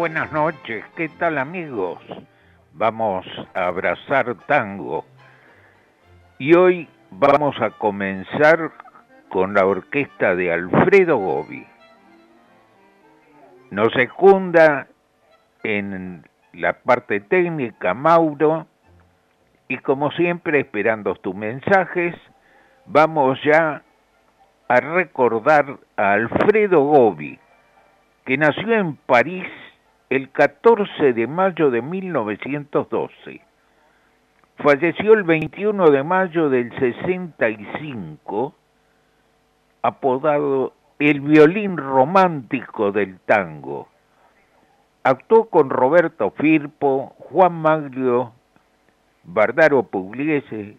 Buenas noches, ¿qué tal amigos? Vamos a abrazar tango. Y hoy vamos a comenzar con la orquesta de Alfredo Gobi. Nos secunda en la parte técnica Mauro y como siempre esperando tus mensajes, vamos ya a recordar a Alfredo Gobi que nació en París el 14 de mayo de 1912. Falleció el 21 de mayo del 65, apodado el violín romántico del tango. Actuó con Roberto Firpo, Juan Maglio, Bardaro Pugliese,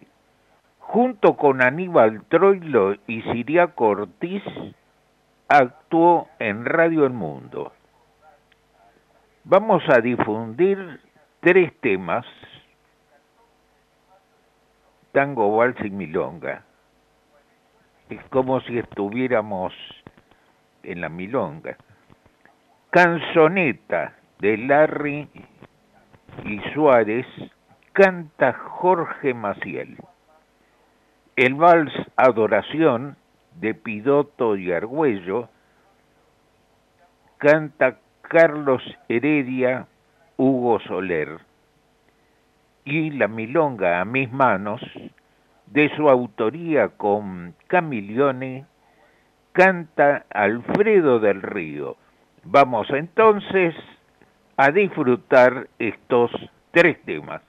junto con Aníbal Troilo y Siriaco Ortiz, actuó en Radio El Mundo. Vamos a difundir tres temas, tango, vals y milonga. Es como si estuviéramos en la milonga. Canzoneta de Larry y Suárez canta Jorge Maciel. El vals Adoración de Pidoto y Argüello, canta Carlos Heredia, Hugo Soler, y la milonga a mis manos, de su autoría con Camilione, canta Alfredo del Río. Vamos entonces a disfrutar estos tres temas.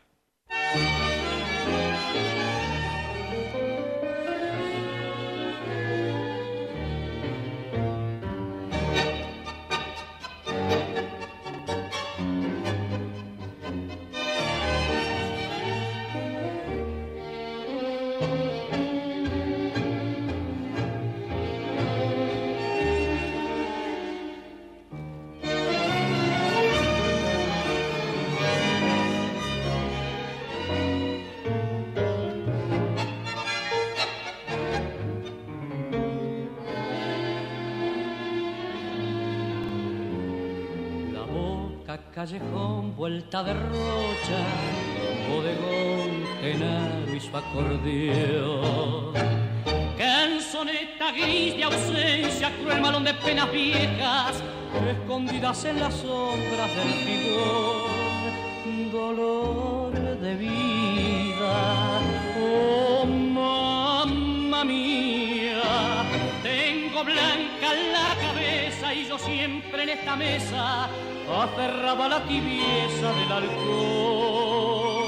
Vuelta de rocha, bodegón, genaro y su acordeón. Canzoneta gris de ausencia, cruel malón de penas viejas, escondidas en las sombras del figón. Dolor de vida, oh mamma mía, siempre en esta mesa aferraba la tibieza del alcohol.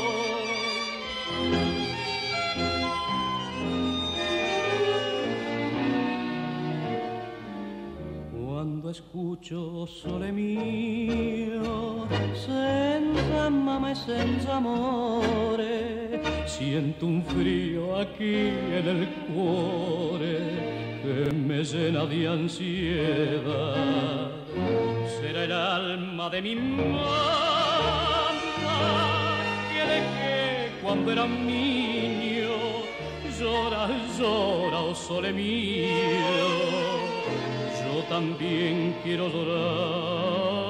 Cuando escucho sole mio, senza mamma e senza amore, siento un frío aquí en el cuore me llena de ansiedad será el alma de mi mamá que dejé cuando era niño. Llora, llora, oh sole mío, yo también quiero llorar.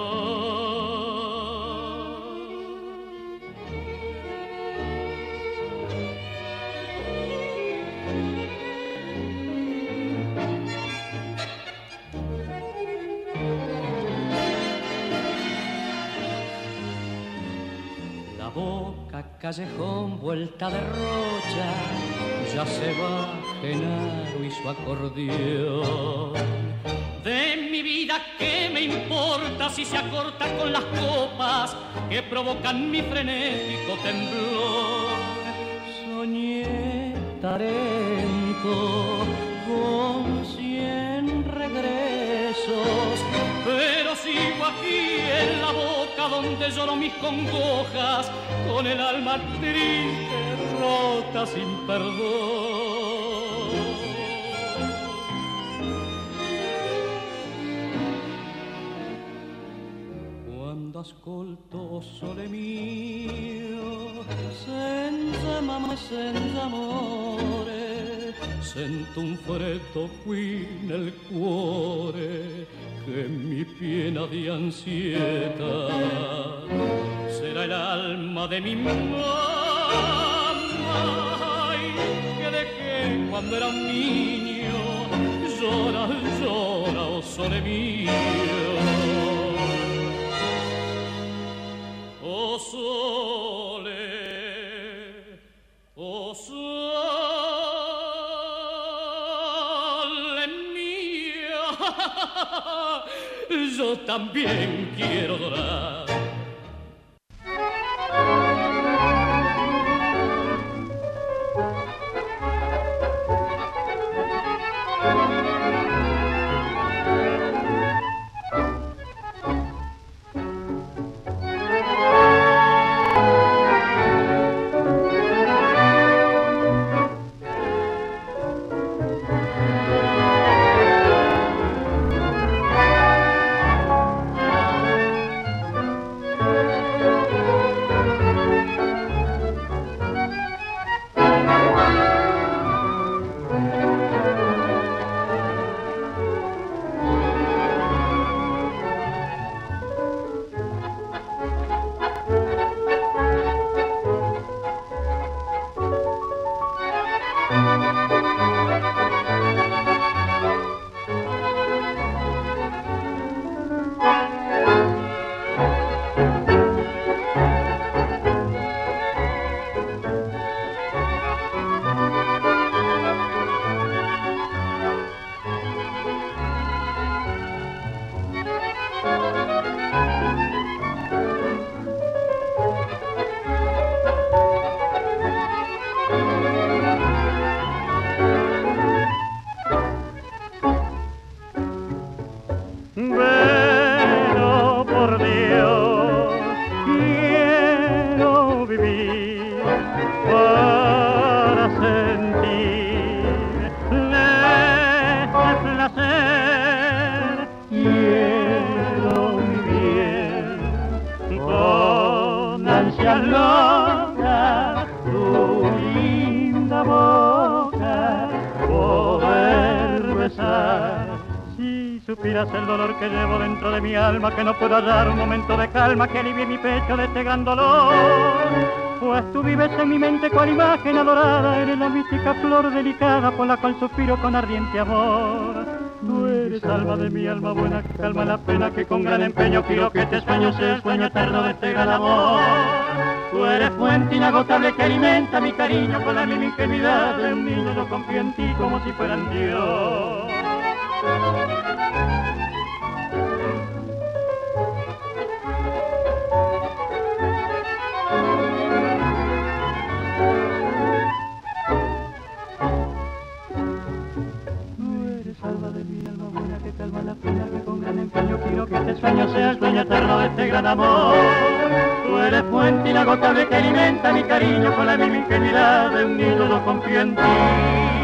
Callejón, vuelta de rocha, ya se va Genaro y su acordeón. De mi vida, ¿qué me importa si se acorta con las copas que provocan mi frenético temblor? Soñé tarento donde lloro mis congojas, con el alma triste, rota sin perdón. Quando ascolto sole mio, senza mamma, senza amore, sento un freddo qui nel cuore che mi piena di ansiedad. Será el alma de mi mamá que dejé cuando era niño. Llora, llora, oh sole mío. Oh sole, Yo también quiero llorar. Pero que no puedo hallar un momento de calma que alivie mi pecho de este gran dolor. Pues tú vives en mi mente cual imagen adorada, eres la mística flor delicada por la cual suspiro con ardiente amor. Tú eres alma de mi alma buena, calma la pena que con gran empeño quiero que este sueño sea el sueño eterno de este gran amor. Tú eres fuente inagotable que alimenta mi cariño con la misma ingenuidad de un niño. Yo confío en ti como si fueran Dios. Calma la pena que con gran empeño quiero que este sueño sea el sueño eterno de este gran amor. Tú eres fuente inagotable que alimenta mi cariño con la misma ingenuidad de un. Yo confío en ti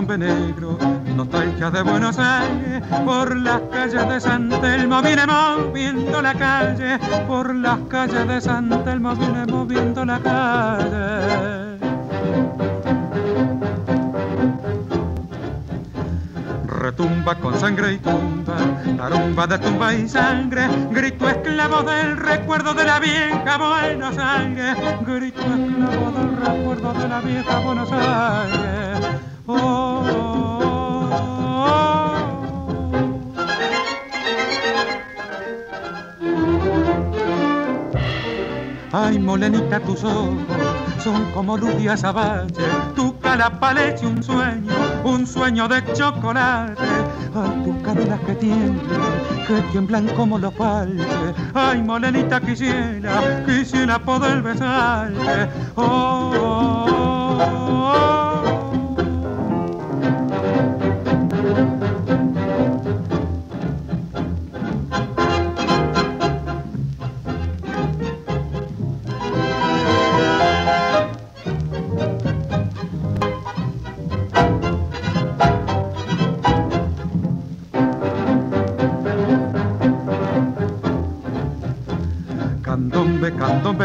Candombe, negro, nostalgia de Buenos Aires, por las calles de San Telmo viene moviendo la calle, por las calles de San Telmo viene moviendo la calle. retumba con sangre y tumba, tarumba de tumba y sangre, grito esclavo del recuerdo de la vieja Buenos Aires, grito esclavo del recuerdo de la vieja Buenos Aires. Oh, Ay, molenita, tus ojos son como luz y azabache, tu cara parece un sueño, un sueño de chocolate. Ay, tus caderas que tiemblan, que tiemblan como los palches. Ay, molenita, quisiera, quisiera poder besarte. oh, oh, oh.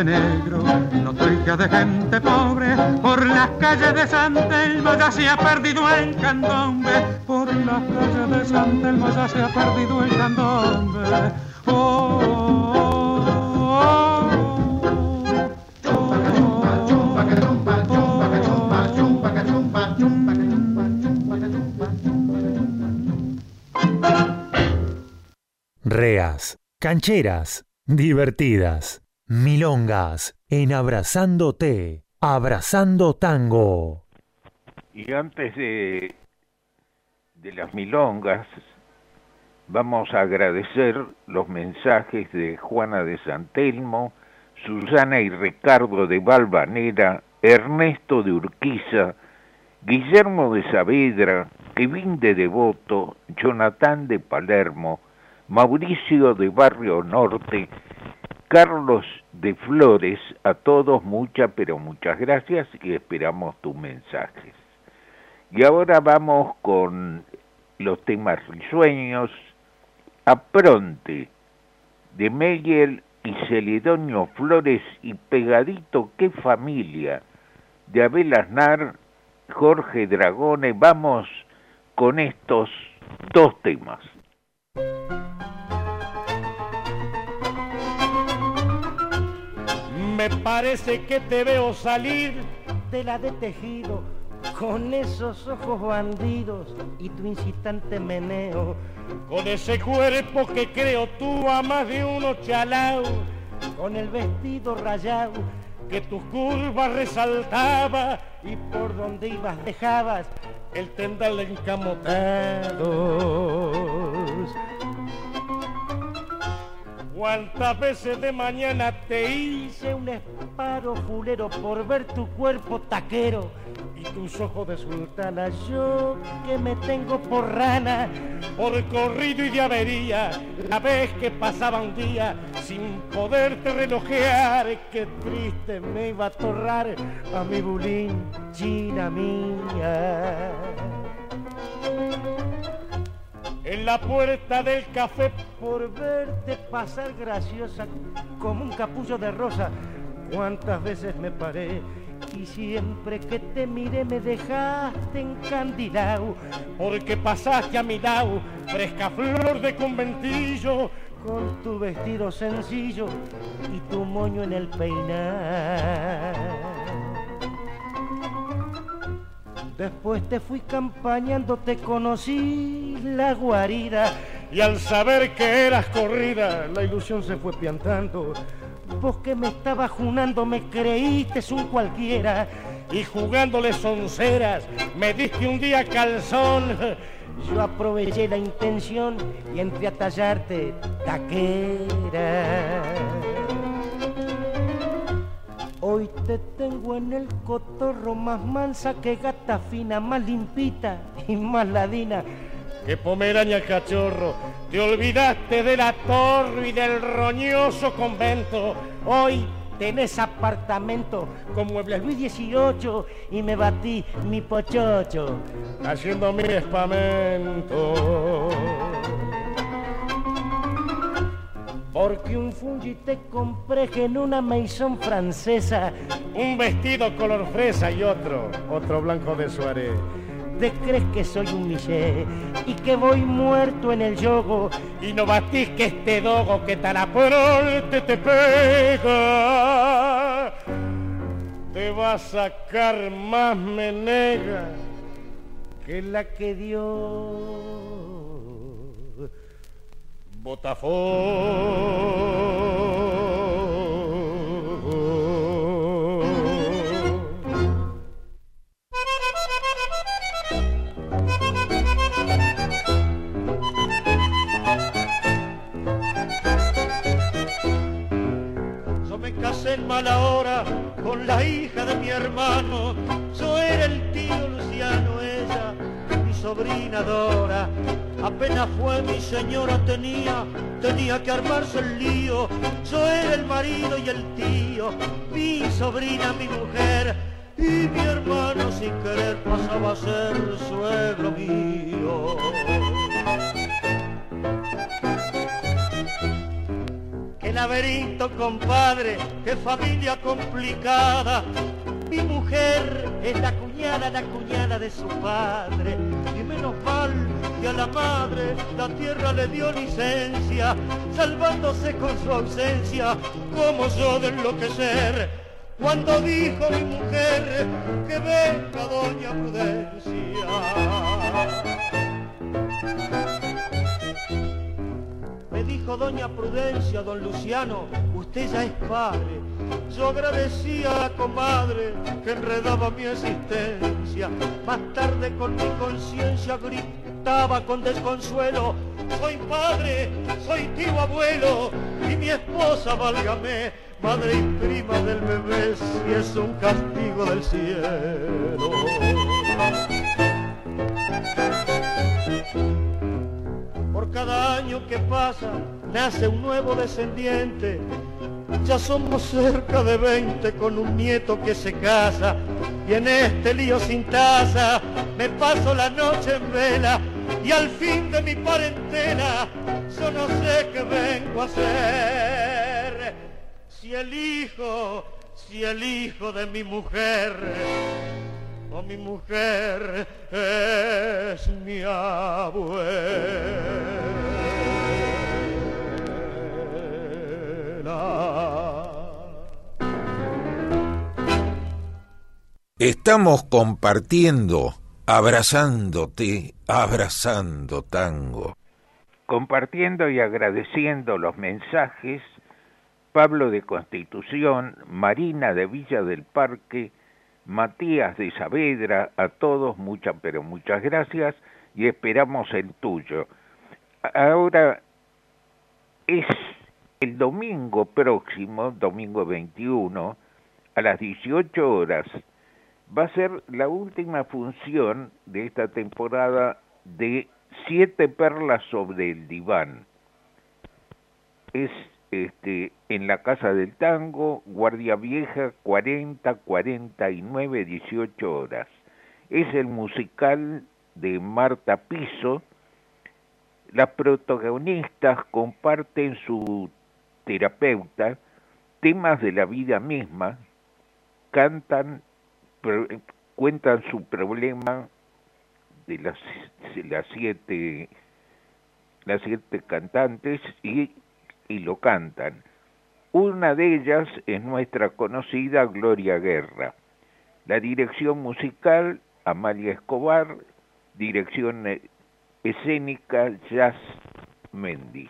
Negro, noticia de gente pobre, por las calles de San Telmo ya se ha perdido el candombe, por las calles de San Telmo ya se ha perdido el candombe. Reas, cancheras, divertidas Milongas en Abrazándote, Abrazando Tango. Y antes de, de las milongas, vamos a agradecer los mensajes de Juana de Santelmo, Susana y Ricardo de Valvanera, Ernesto de Urquiza, Guillermo de Saavedra, Kevin de Devoto, Jonathan de Palermo, Mauricio de Barrio Norte, Carlos de Flores, a todos muchas, pero muchas gracias y esperamos tus mensajes. Y ahora vamos con los temas risueños. Apronte, de Meyer y Celedonio Flores y Pegadito, qué familia, de Abel Aznar, Jorge Dragone. Vamos con estos dos temas. Me parece que te veo salir de la de tejido con esos ojos bandidos y tu incitante meneo, con ese cuerpo que creo tú a más de uno chalao, con el vestido rayado que tus curvas resaltaba y por donde ibas dejabas el tendal encamotado. Cuántas veces de mañana te hice un esparo fulero por ver tu cuerpo taquero y tus ojos de sultana. Yo que me tengo por rana, por corrido y de avería, la vez que pasaba un día sin poderte relojear, qué triste me iba a torrar a mi bulín, china mía en la puerta del café por verte pasar graciosa como un capullo de rosa. Cuántas veces me paré y siempre que te miré me dejaste encandilado porque pasaste a mi lado fresca flor de conventillo con tu vestido sencillo y tu moño en el peinar. Después te fui campañando, te conocí la guarida y al saber que eras corrida, la ilusión se fue piantando. Vos que me estabas junando, me creíste un cualquiera y jugándole sonceras, me diste un día calzón. Yo aproveché la intención y entré a tallarte taquera. Hoy te tengo en el cotorro más mansa que gata fina, más limpita y más ladina que pomeraña cachorro. Te olvidaste de la torre y del roñoso convento. Hoy tenés apartamento con muebles Luis XVIII y me batí mi pochocho haciendo mi espamento. Porque un fungi te compré en una maison francesa, un vestido color fresa y otro, otro blanco de suárez. ¿Te crees que soy un miché y que voy muerto en el yogo y no batís que este dogo que tan te te pega? Te va a sacar más menega que la que dio Yo mi señora tenía, tenía que armarse el lío. Yo era el marido y el tío, mi sobrina, mi mujer. Y mi hermano sin querer pasaba a ser suegro mío. Qué laberinto, compadre, qué familia complicada. Mi mujer es la cuñada, la cuñada de su padre. Y menos mal a la madre la tierra le dio licencia, salvándose con su ausencia, como yo de enloquecer. Cuando dijo mi mujer que venga doña Prudencia. Me dijo doña Prudencia, don Luciano, usted ya es padre. Yo agradecía a la comadre que enredaba mi existencia. Más tarde con mi conciencia grité con desconsuelo. Soy padre, soy tío abuelo y mi esposa, válgame, madre y prima del bebé, si es un castigo del cielo. Por cada año que pasa, nace un nuevo descendiente. Ya somos cerca de 20 con un nieto que se casa y en este lío sin taza me paso la noche en vela y al fin de mi parentela yo no sé qué vengo a hacer. Si el hijo, si el hijo de mi mujer o mi mujer es mi abuela. Estamos compartiendo abrazándote, abrazando tango. Compartiendo y agradeciendo los mensajes, Pablo de Constitución, Marina de Villa del Parque, Matías de Saavedra, a todos muchas, pero muchas gracias y esperamos el tuyo. Ahora es el domingo próximo, domingo 21, a las 18 horas, va a ser la última función de esta temporada de Siete Perlas sobre el Diván. Es este, en la Casa del Tango, Guardia Vieja, 40, 49, 18 horas. Es el musical de Marta Piso. Las protagonistas comparten su terapeuta temas de la vida misma, cantan cuentan su problema de las, las siete las siete cantantes y, y lo cantan. Una de ellas es nuestra conocida Gloria Guerra. La dirección musical, Amalia Escobar, dirección e, escénica, Jazz Mendy.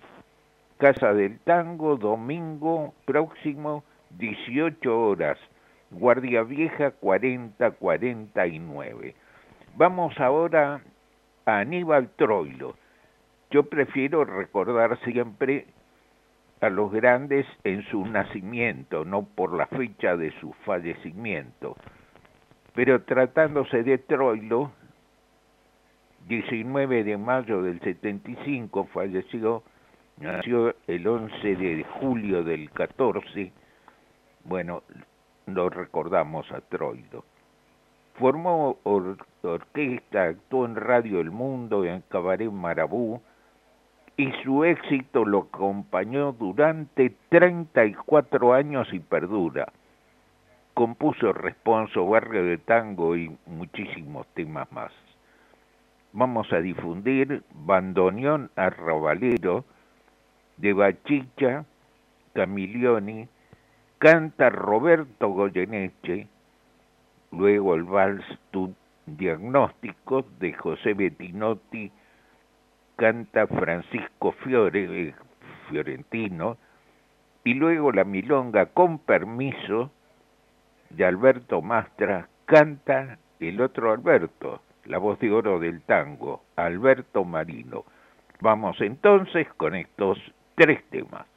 Casa del Tango, domingo próximo, 18 horas. Guardia Vieja 4049. Vamos ahora a Aníbal Troilo. Yo prefiero recordar siempre a los grandes en su nacimiento, no por la fecha de su fallecimiento. Pero tratándose de Troilo, 19 de mayo del 75 falleció, nació el 11 de julio del 14, Bueno, lo recordamos a Troilo. Formó orquesta, actuó en Radio El Mundo, en Cabaret Marabú, y su éxito lo acompañó durante 34 años y perdura. Compuso Responso, Barrio de Tango y muchísimos temas más. Vamos a difundir Bandoneón Arrabalero de Bachicha, Camilioni, canta Roberto Goyeneche, luego el vals Diagnóstico de José Bettinotti, canta Francisco Fiore, fiorentino, y luego la milonga con permiso de Alberto Mastra, canta el otro Alberto, la voz de oro del tango, Alberto Marino. Vamos entonces con estos tres temas.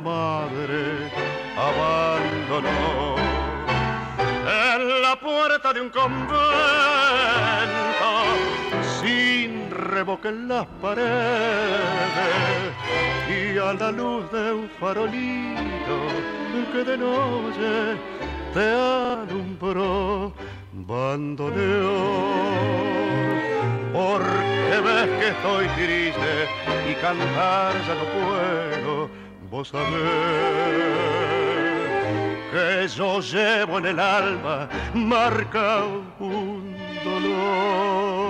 Madre abandonó. En la puerta de un convento, sin revoque en las paredes, y a la luz de un farolito que de noche te alumbró, bandoneón. Porque ves que estoy triste y cantar ya no puedo vos sabés que yo llevo en el alma marca un dolor.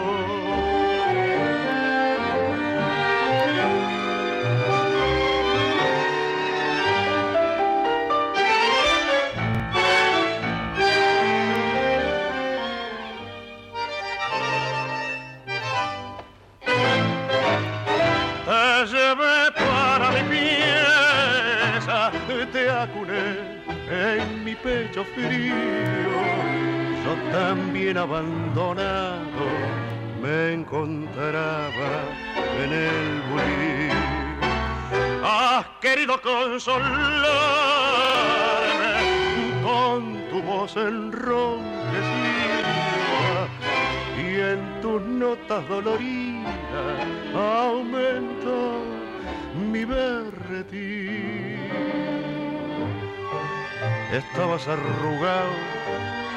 Pecho frío. Yo también abandonado me encontraba en el bulín. Has querido consolarme con tu voz enronquecida y en tus notas doloridas aumentó mi berretín. Estabas arrugado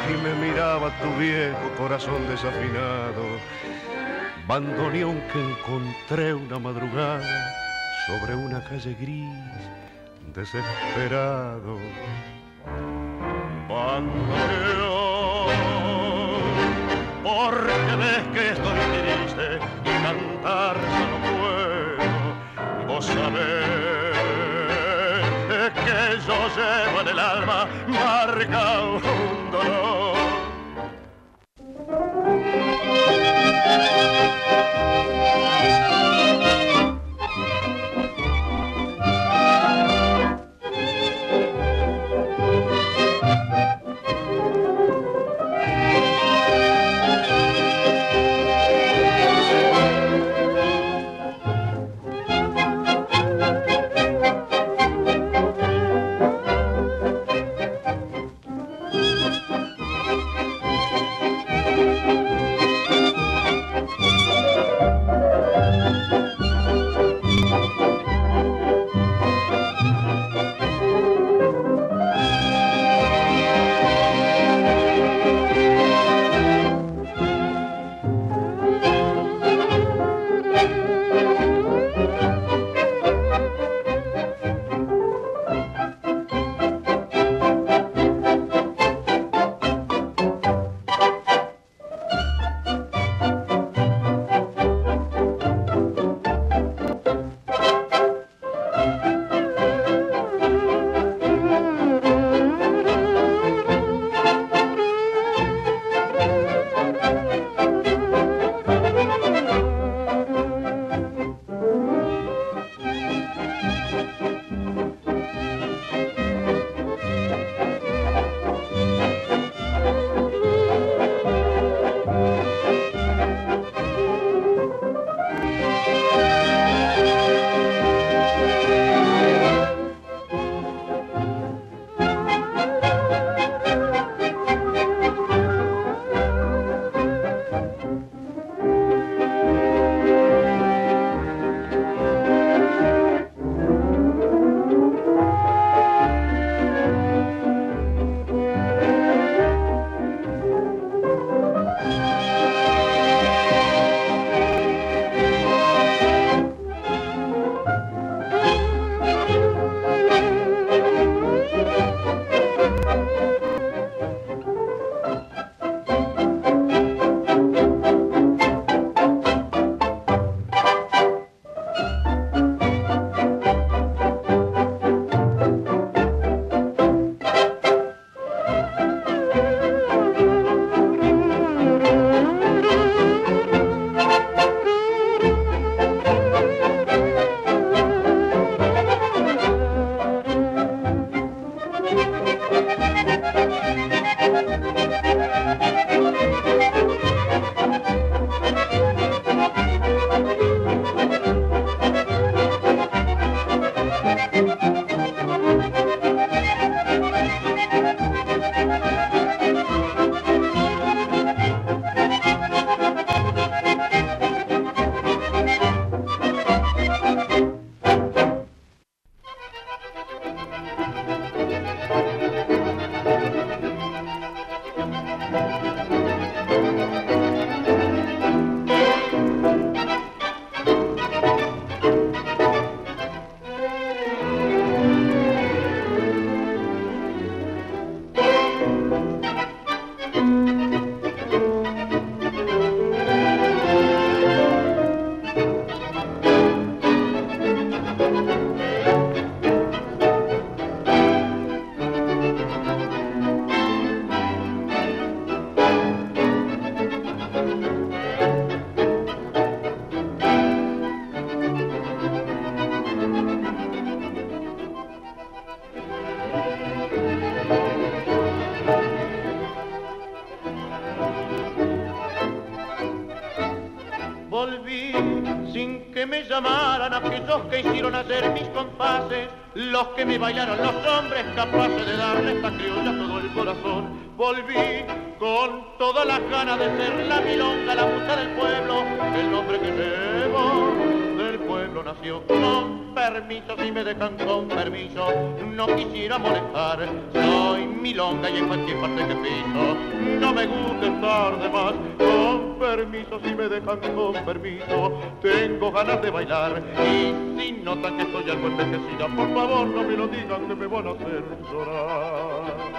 y me miraba tu viejo corazón desafinado. Bandoneón que encontré una madrugada sobre una calle gris, desesperado. Bandoneón, porque ves que estoy triste y cantar no puedo. Vos sabés que yo llevo en el alma marca los que me bailaron los hombres capaces de darle esta criolla todo el corazón. Volví con todas las ganas de ser la milonga, la musa del pueblo, el nombre que llevo del pueblo nació. Con permiso, si me dejan con permiso, no quisiera molestar. Soy milonga y en cualquier parte que piso, no me gusta estar de más. Permiso, si me dejan con permiso, tengo ganas de bailar. Y si notan que estoy algo envejecida, por favor no me lo digan que me van a hacer llorar.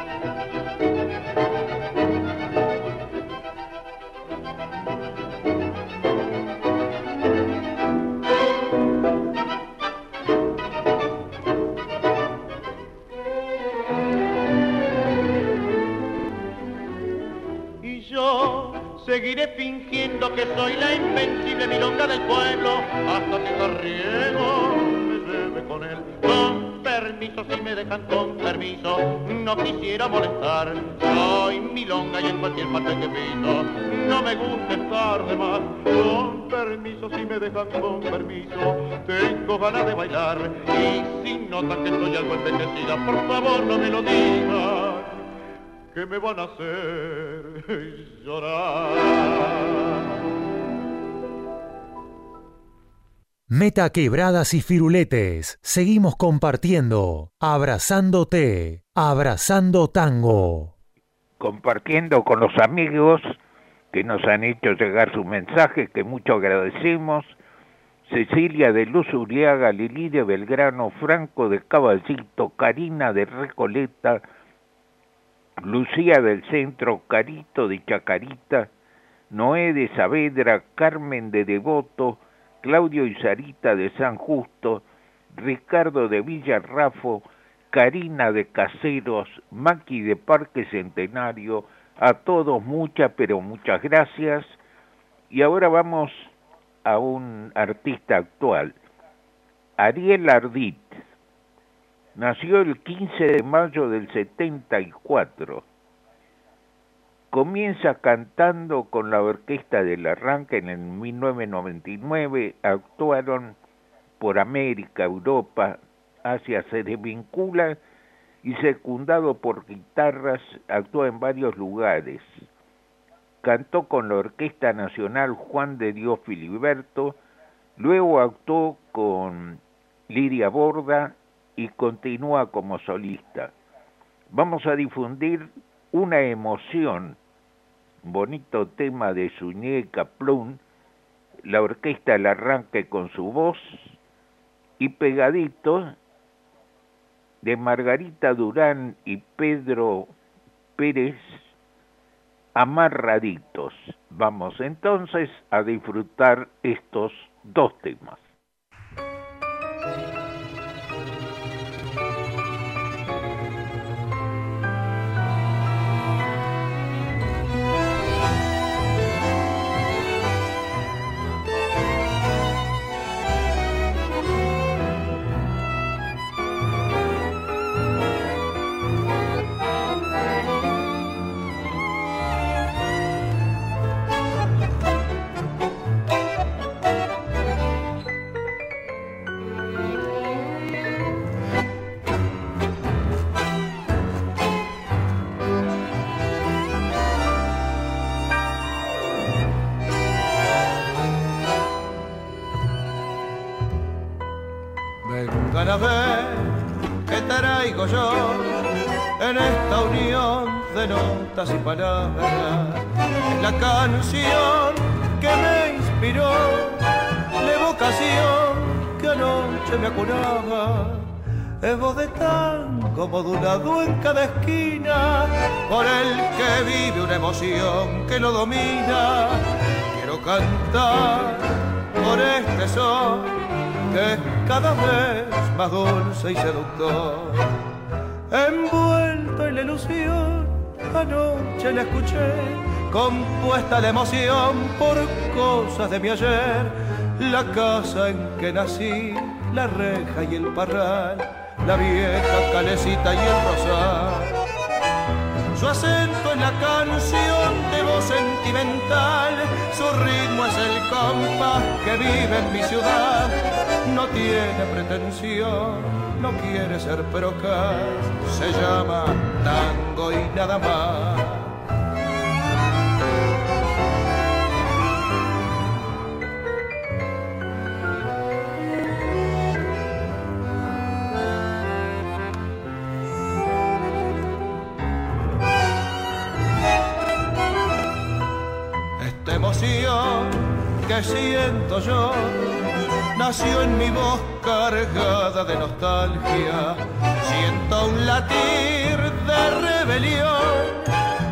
Seguiré fingiendo que soy la invencible milonga del pueblo hasta que Carriego me lleve con él. Con permiso, si me dejan con permiso, no quisiera molestar. Soy milonga y en cualquier parte que piso, no me gusta estar de más. Con permiso, si me dejan con permiso, tengo ganas de bailar. Y si notan que estoy algo envejecida, por favor no me lo digan que me van a hacer llorar. Meta quebradas y firuletes. Seguimos compartiendo, abrazándote, abrazando tango. Compartiendo con los amigos que nos han hecho llegar su mensaje, que mucho agradecemos. Cecilia de Luz Uriaga, Lili de Belgrano, Franco de Caballito, Karina de Recoleta, Lucía del Centro, Carito de Chacarita, Noé de Saavedra, Carmen de Devoto, Claudio y Sarita de San Justo, Ricardo de Villarrafo, Karina de Caseros, Maki de Parque Centenario, a todos muchas, pero muchas gracias. Y ahora vamos a un artista actual, Ariel Ardit. Nació el 15 de mayo del 74. Comienza cantando con la orquesta del arranque en el 1999. Actuaron por América, Europa, Asia, se desvincula y secundado por guitarras, actuó en varios lugares. Cantó con la Orquesta Nacional Juan de Dios Filiberto, luego actuó con Lidia Borda y continúa como solista. Vamos a difundir una emoción, bonito tema de Suñeca Plum, la orquesta el arranque con su voz y pegadito de Margarita Durán y Pedro Pérez amarraditos. Vamos entonces a disfrutar estos dos temas. Dulce y seductor. Envuelto en la ilusión, anoche la escuché, compuesta la emoción por cosas de mi ayer, la casa en que nací, la reja y el parral, la vieja calecita y el rosal. Su acento es la canción de sentimental, su ritmo es el compás que vive en mi ciudad. No tiene pretensión, no quiere ser procas, se llama tango y nada más. Que siento yo nació en mi voz cargada de nostalgia. Siento un latir de rebelión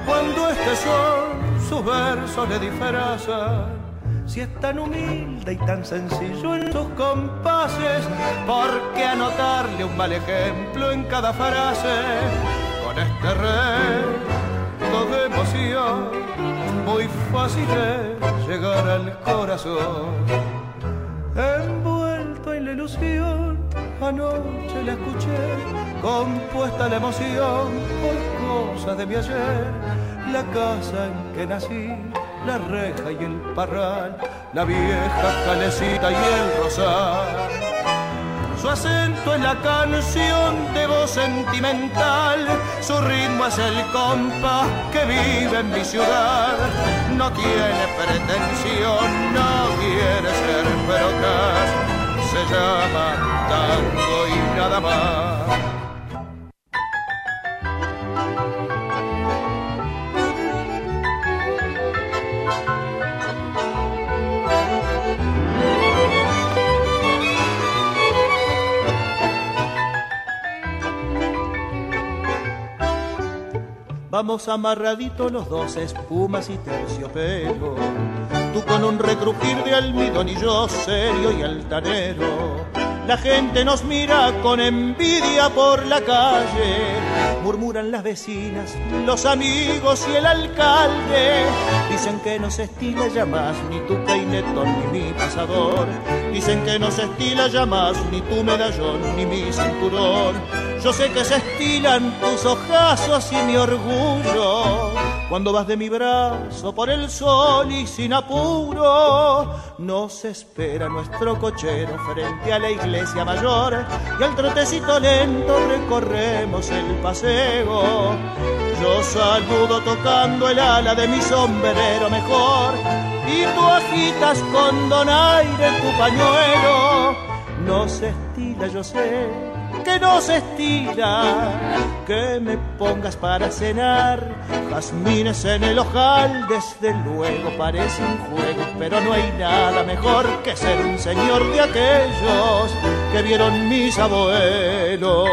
cuando este sol sus versos le disfrazan. Si es tan humilde y tan sencillo en sus compases, ¿por qué anotarle un mal ejemplo en cada frase? Con este reto de emoción muy fácil es llegar al corazón. Envuelto en la ilusión, anoche la escuché, compuesta la emoción por cosas de mi ayer, la casa en que nací, la reja y el parral, la vieja calecita y el rosal su acento es la canción de voz sentimental, su ritmo es el compás que vive en mi ciudad. No tiene pretensión, no quiere ser perocas, se llama tango y nada más. Vamos amarraditos los dos, espumas y terciopelo. Tú con un recrujir de almidón y yo serio y altanero. La gente nos mira con envidia por la calle. Murmuran las vecinas, los amigos y el alcalde. Dicen que no se estila ya más ni tu peinetón ni mi pasador. Dicen que no se estila ya más ni tu medallón ni mi cinturón. Yo sé que se estilan tus ojazos y mi orgullo cuando vas de mi brazo por el sol y sin apuro. Nos espera nuestro cochero frente a la iglesia mayor y al trotecito lento recorremos el paseo. Yo saludo tocando el ala de mi sombrero mejor y tú agitas con donaire tu pañuelo. No se estila, yo sé que no se estira, que me pongas para cenar, jazmines en el ojal, desde luego parece un juego, pero no hay nada mejor que ser un señor de aquellos que vieron mis abuelos.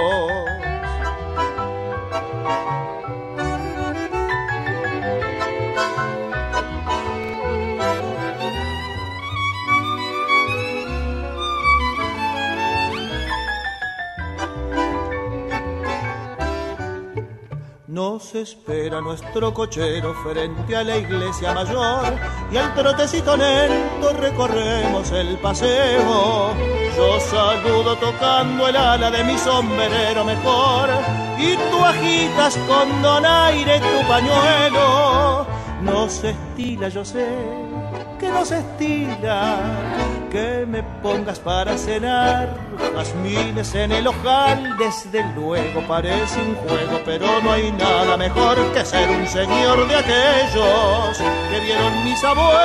Nos espera nuestro cochero frente a la iglesia mayor y al trotecito lento recorremos el paseo. Yo saludo tocando el ala de mi sombrero mejor y tú agitas con donaire tu pañuelo. No se estila, yo sé que no se estila que me pongas para cenar. Jazmines en el ojal, desde luego parece un juego, pero no hay nada mejor que ser un señor de aquellos que vieron mis abuelos.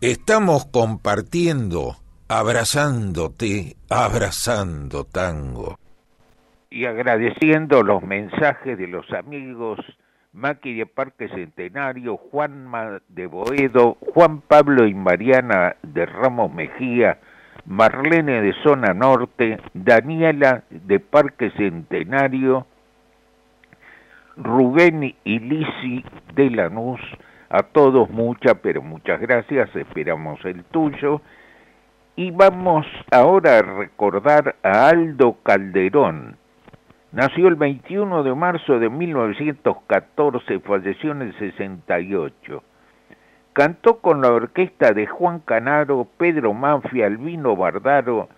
Estamos compartiendo abrazándote, abrazando tango. Y agradeciendo los mensajes de los amigos Maki de Parque Centenario, Juanma de Boedo, Juan Pablo y Mariana de Ramos Mejía, Marlene de Zona Norte, Daniela de Parque Centenario, Rubén y Lisi de Lanús, a todos muchas, pero muchas gracias, esperamos el tuyo. Y vamos ahora a recordar a Aldo Calderón, Nació el 21 de marzo de 1914, falleció en el 68. Cantó con la orquesta de Juan Canaro, Pedro Manfia, Albino Bardaro,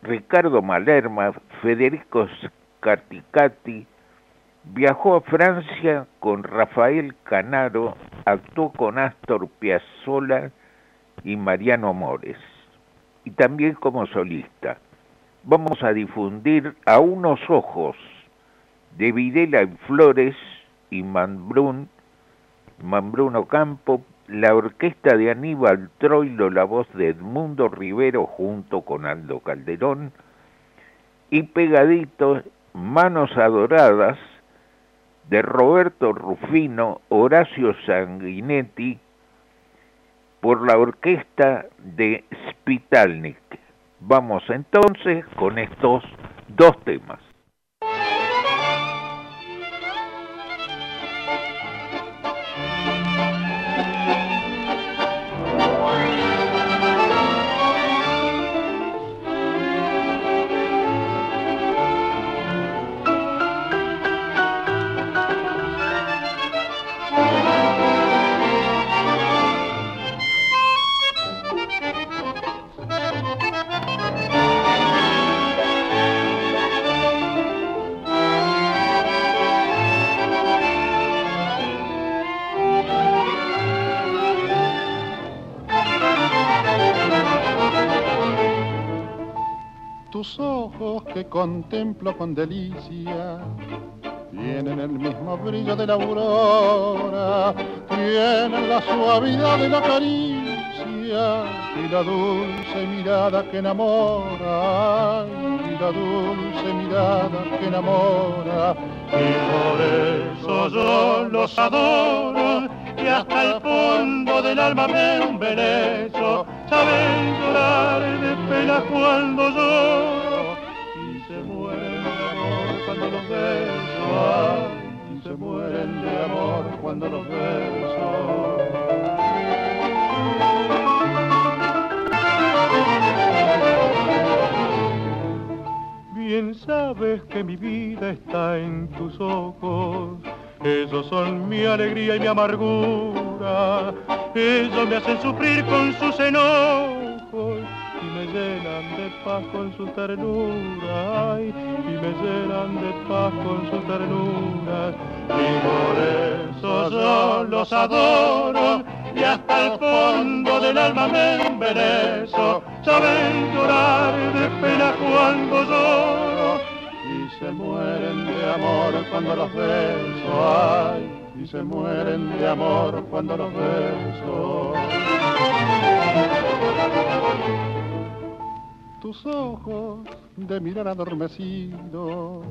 Ricardo Malerma, Federico Scarticati, viajó a Francia con Rafael Canaro, actuó con Astor Piazzolla y Mariano Mores, y también como solista vamos a difundir a unos ojos de Videla y Flores y Mambrún, Mambruno Campo, la orquesta de Aníbal Troilo, la voz de Edmundo Rivero junto con Aldo Calderón, y pegadito Manos Adoradas de Roberto Rufino, Horacio Sanguinetti, por la orquesta de Spitalnik. Vamos entonces con estos dos temas. Que contemplo con delicia tienen el mismo brillo de la aurora, tienen la suavidad de la caricia y la dulce mirada que enamora, y la dulce mirada que enamora. Y por eso yo los adoro y hasta el fondo del alma me embelezo, saben llorar de pena cuando yo los beso, y se mueren de amor cuando los beso. Bien sabes que mi vida está en tus ojos, esos son mi alegría y mi amargura, ellos me hacen sufrir con sus enojos me llenan de paz con su ternura y me llenan de paz con su ternura. Y por eso yo los adoro y hasta el fondo del alma me embelezo saben llorar de pena cuando lloro y se mueren de amor cuando los beso ay y se mueren de amor cuando los beso tus ojos de mirar adormecido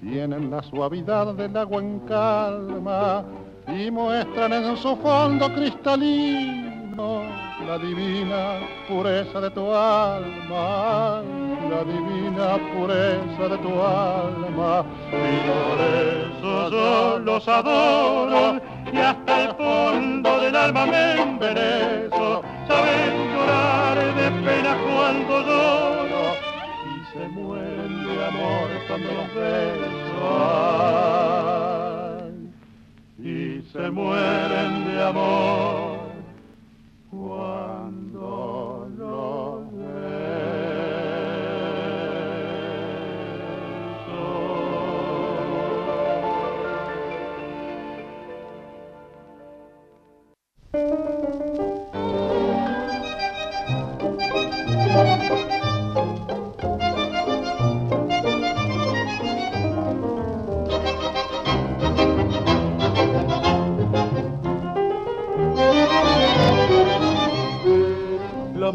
tienen la suavidad del agua en calma y muestran en su fondo cristalino la divina pureza de tu alma, la divina pureza de tu alma. Y por eso yo los adoro y hasta el fondo del alma me envenezo. Saben llorar de pena cuando lloro y se mueren de amor cuando los beso. y se mueren de amor cuando lo beso.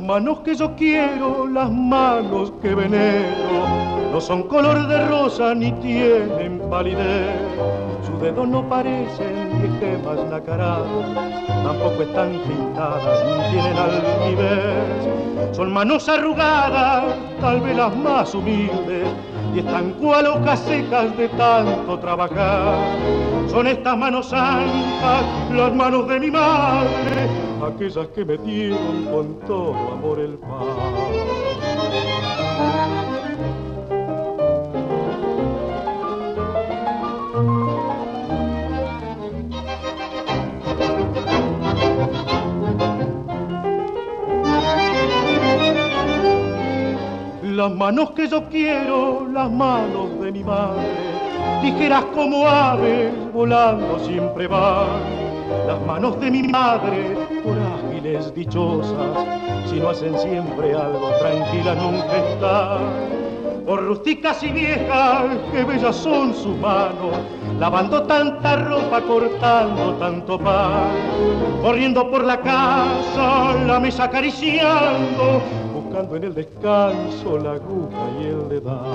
Manos que yo quiero, las manos que venero, no son color de rosa ni tienen palidez. Sus dedos no parecen ni gemas nacaradas, tampoco están pintadas ni tienen altivez. Son manos arrugadas, tal vez las más humildes, y están cual hojas secas de tanto trabajar. Son estas manos santas, las manos de mi madre, aquellas que me dieron con todo amor el pan. Las manos que yo quiero, las manos de mi madre, ligeras como aves, volando siempre van. Las manos de mi madre, por ágiles dichosas, si no hacen siempre algo, tranquila nunca están. Por rústicas y viejas, que bellas son sus manos, lavando tanta ropa, cortando tanto pan, corriendo por la casa, la mesa acariciando, en el descanso la aguja y el dedal.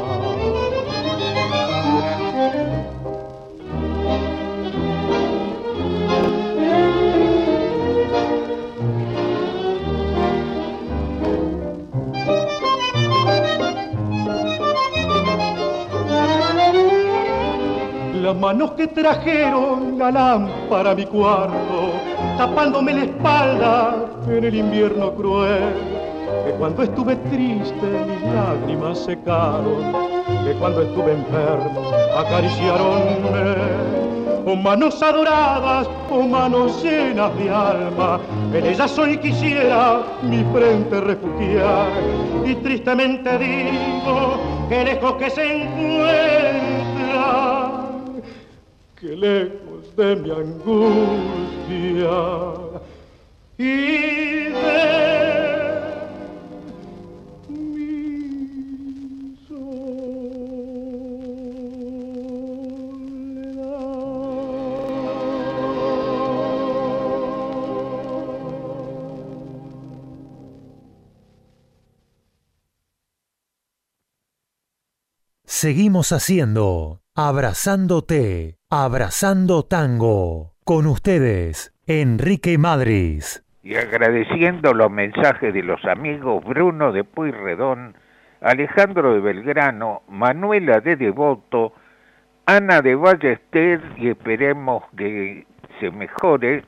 Las manos que trajeron la lámpara a mi cuarto, tapándome la espalda en el invierno cruel cuando estuve triste mis lágrimas secaron, que cuando estuve enfermo acariciaronme. Oh manos adoradas, oh manos llenas de alma, en ellas hoy quisiera mi frente refugiar. Y tristemente digo que lejos que se encuentra, que lejos de mi angustia y de Seguimos haciendo Abrazándote, Abrazando Tango. Con ustedes, Enrique Madris. Y agradeciendo los mensajes de los amigos Bruno de Puyredón, Alejandro de Belgrano, Manuela de Devoto, Ana de Ballester y esperemos que se mejore,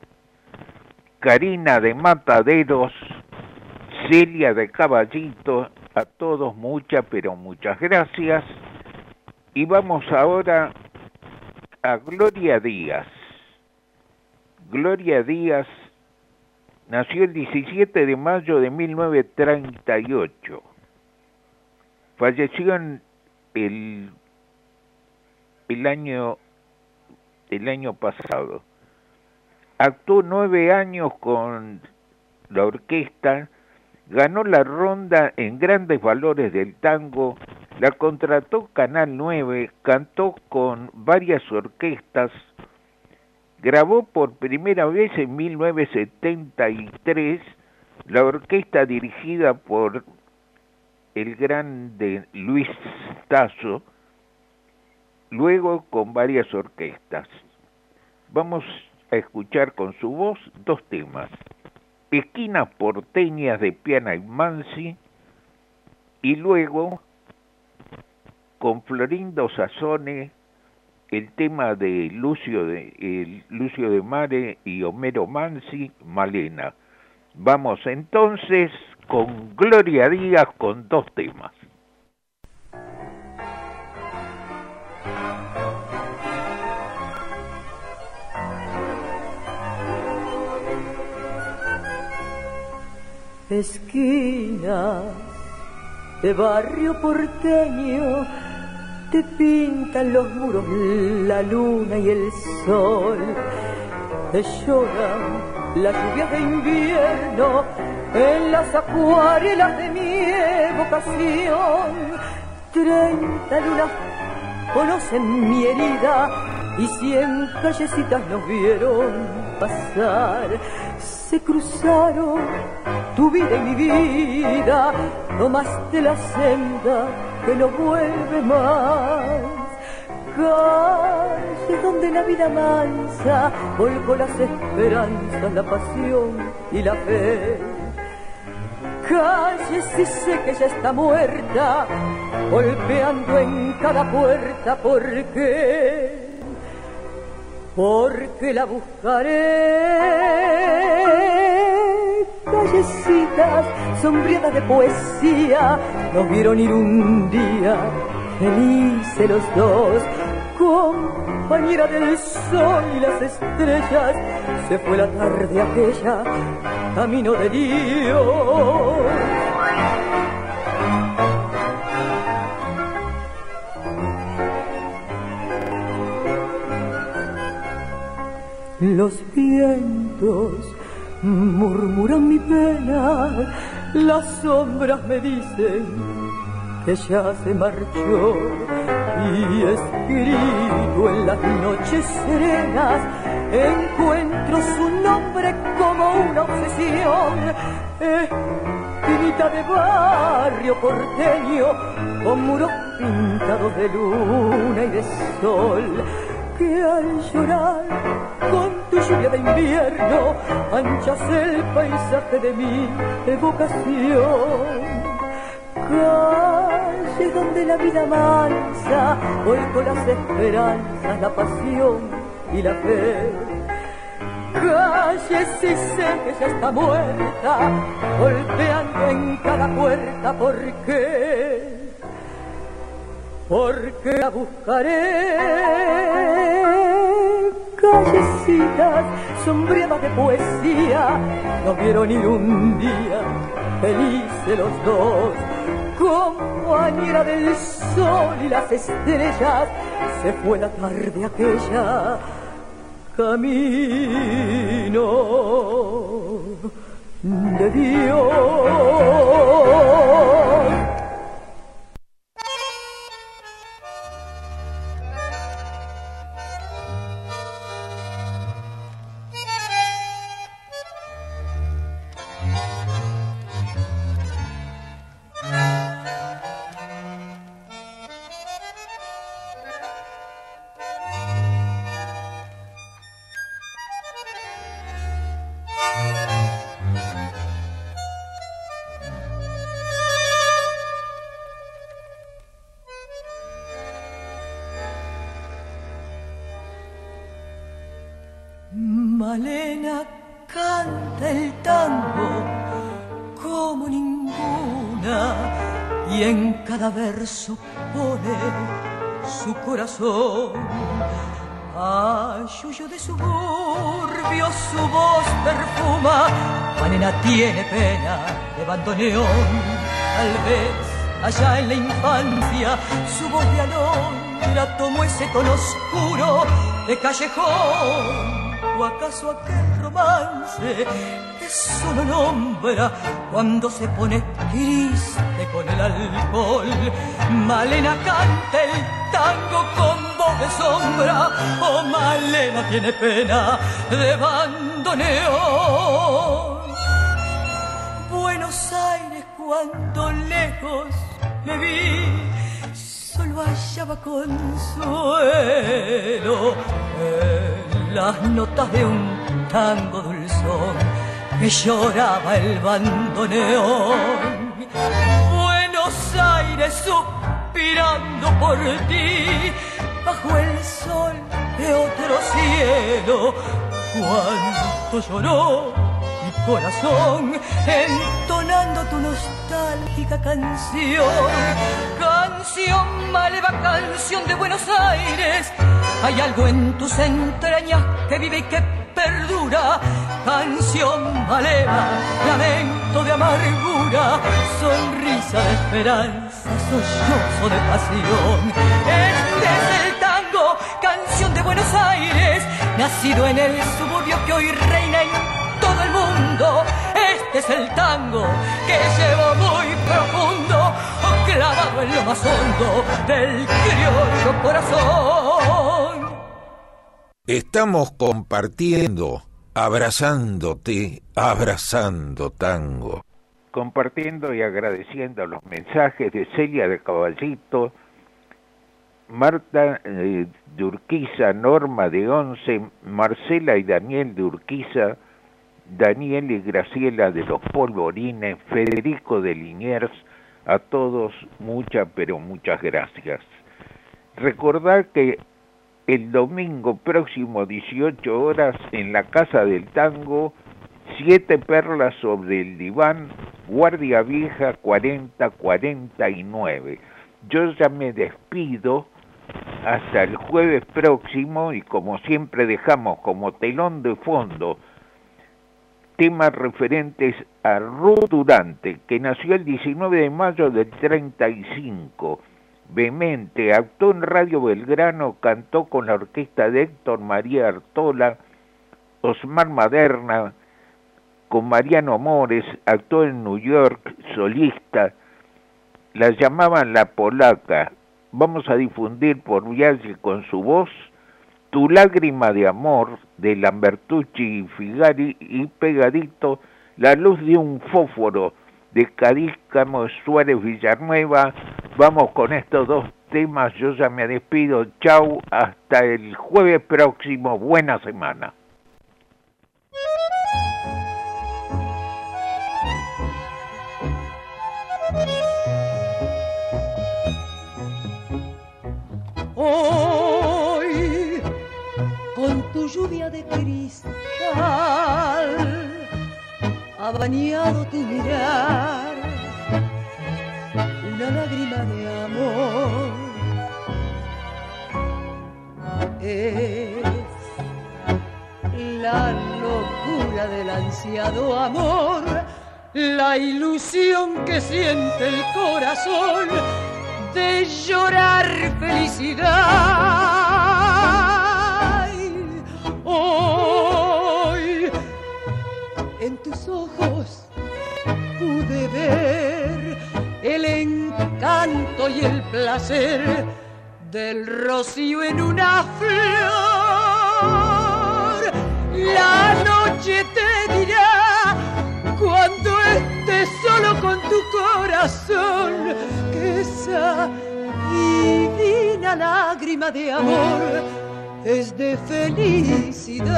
Karina de Mataderos, Celia de Caballito, a todos muchas, pero muchas gracias. Y vamos ahora a Gloria Díaz. Gloria Díaz nació el 17 de mayo de 1938. Falleció en el, el año el año pasado. Actuó nueve años con la orquesta, ganó la ronda en grandes valores del tango la contrató Canal 9, cantó con varias orquestas, grabó por primera vez en 1973 la orquesta dirigida por el grande Luis Tasso, luego con varias orquestas. Vamos a escuchar con su voz dos temas, Esquinas porteñas de Piana y Mansi, y luego con Florindo Sassone el tema de Lucio de, Lucio de Mare y Homero Mansi, Malena. Vamos entonces con Gloria Díaz con dos temas. Esquina de barrio porteño te pintan los muros la luna y el sol. Te lloran las lluvias de invierno en las acuarelas de mi evocación. Treinta lunas conocen mi herida y cien callecitas nos vieron pasar. Se cruzaron tu vida y mi vida, tomaste la senda que no vuelve más. Calle donde la vida mansa volcó las esperanzas, la pasión y la fe. Calle si sé que ya está muerta, golpeando en cada puerta, ¿por qué? Porque la buscaré callecitas sombreadas de poesía no vieron ir un día. Felices los dos compañera del sol y las estrellas. Se fue la tarde aquella camino de Dios. Los vientos murmuran mi pena, las sombras me dicen que ya se marchó y escrito en las noches serenas encuentro su nombre como una obsesión. Espinita de barrio porteño con muros pintados de luna y de sol que al llorar con tu lluvia de invierno anchas el paisaje de mi evocación. Calle donde la vida mansa volcó las esperanzas, la pasión y la fe. Calle si sé que ya está muerta, golpeando en cada puerta, ¿por qué? Porque la buscaré. Callecitas sombreadas de poesía, no vieron ir un día felices los dos. Compañera del sol y las estrellas, se fue la tarde aquella camino de Dios. Verso pone su corazón. Ayuyo de suburbio su voz perfuma, Manena tiene pena de bandoneón. Tal vez allá en la infancia su voz de alondra tomó ese tono oscuro de callejón. ¿O acaso aquel romance que solo nombra cuando se pone triste con el alcohol. Malena canta el tango con voz de sombra, oh, Malena tiene pena de bandoneón. Buenos Aires cuando lejos me vi, solo hallaba consuelo en las notas de un tango dulzón que lloraba el bandoneón. Buenos Aires suspirando por ti, bajo el sol de otro cielo. Cuánto lloró mi corazón, entonando tu nostálgica canción. Canción maleva, canción de Buenos Aires. Hay algo en tus entrañas que vive y que perdura, canción maleva, lamento de amargura, sonrisa de esperanza, sollozo de pasión. Este es el tango, canción de Buenos Aires, nacido en el suburbio que hoy reina en todo el mundo. Este es el tango que llevo muy profundo, clavado en lo más hondo del criollo corazón. Estamos compartiendo abrazándote, abrazando tango. Compartiendo y agradeciendo los mensajes de Celia de Caballito, Marta eh, de Urquiza, Norma de Once, Marcela y Daniel de Urquiza, Daniel y Graciela de los Polvorines, Federico de Liniers, a todos muchas, pero muchas gracias. Recordar que el domingo próximo 18 horas en la Casa del Tango, Siete Perlas sobre el Diván, Guardia Vieja 4049. Yo ya me despido hasta el jueves próximo y como siempre dejamos como telón de fondo temas referentes a Ruth Durante, que nació el 19 de mayo del 35. Vehemente, actuó en Radio Belgrano, cantó con la orquesta de Héctor María Artola, Osmar Maderna, con Mariano Mores, actuó en New York, solista, la llamaban La Polaca, vamos a difundir por viaje con su voz Tu lágrima de amor de Lambertucci y Figari y pegadito La luz de un fósforo de Cadícamo Suárez Villanueva. Vamos con estos dos temas, yo ya me despido, chau, hasta el jueves próximo, buena semana. Hoy, con tu lluvia de cristal, ha bañado tu mirar una lágrima de amor. Es la locura del ansiado amor, la ilusión que siente el corazón de llorar felicidad. Hoy en tus ojos pude ver el encanto y el placer del rocío en una flor. La noche de amor es de felicidad.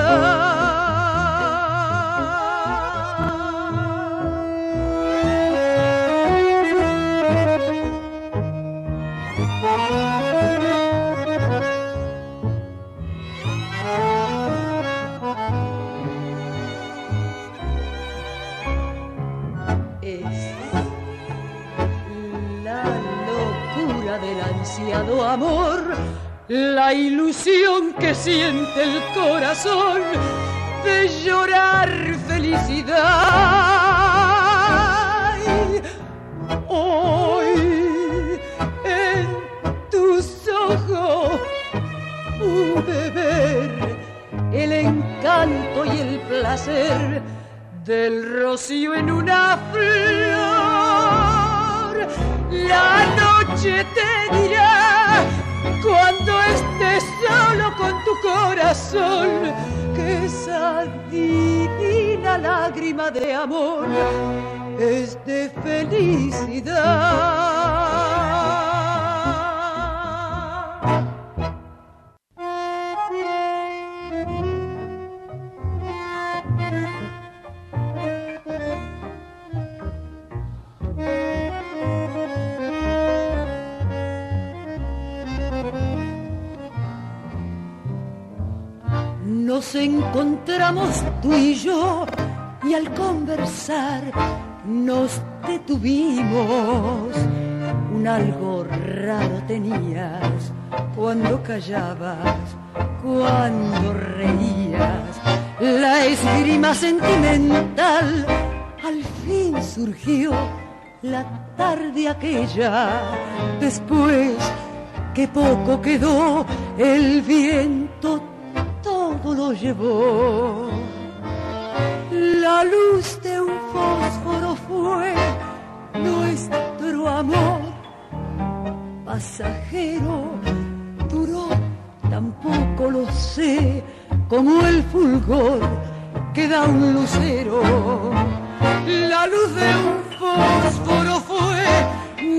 amor, la ilusión que siente el corazón de llorar felicidad. Hoy en tus ojos pude ver el encanto y el placer del rocío en una flor. La noche te dirá cuando estés solo con tu corazón que esa divina lágrima de amor es de felicidad. Encontramos tú y yo y al conversar nos detuvimos. Un algo raro tenías cuando callabas, cuando reías. La esgrima sentimental al fin surgió la tarde aquella, después que poco quedó el viento todo lo llevó. La luz de un fósforo fue nuestro amor pasajero, duró tampoco lo sé, como el fulgor que da un lucero. La luz de un fósforo fue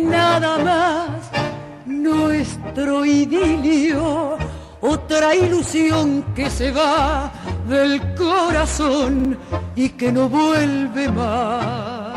nada más nuestro idilio otra ilusión que se va del corazón y que no vuelve más.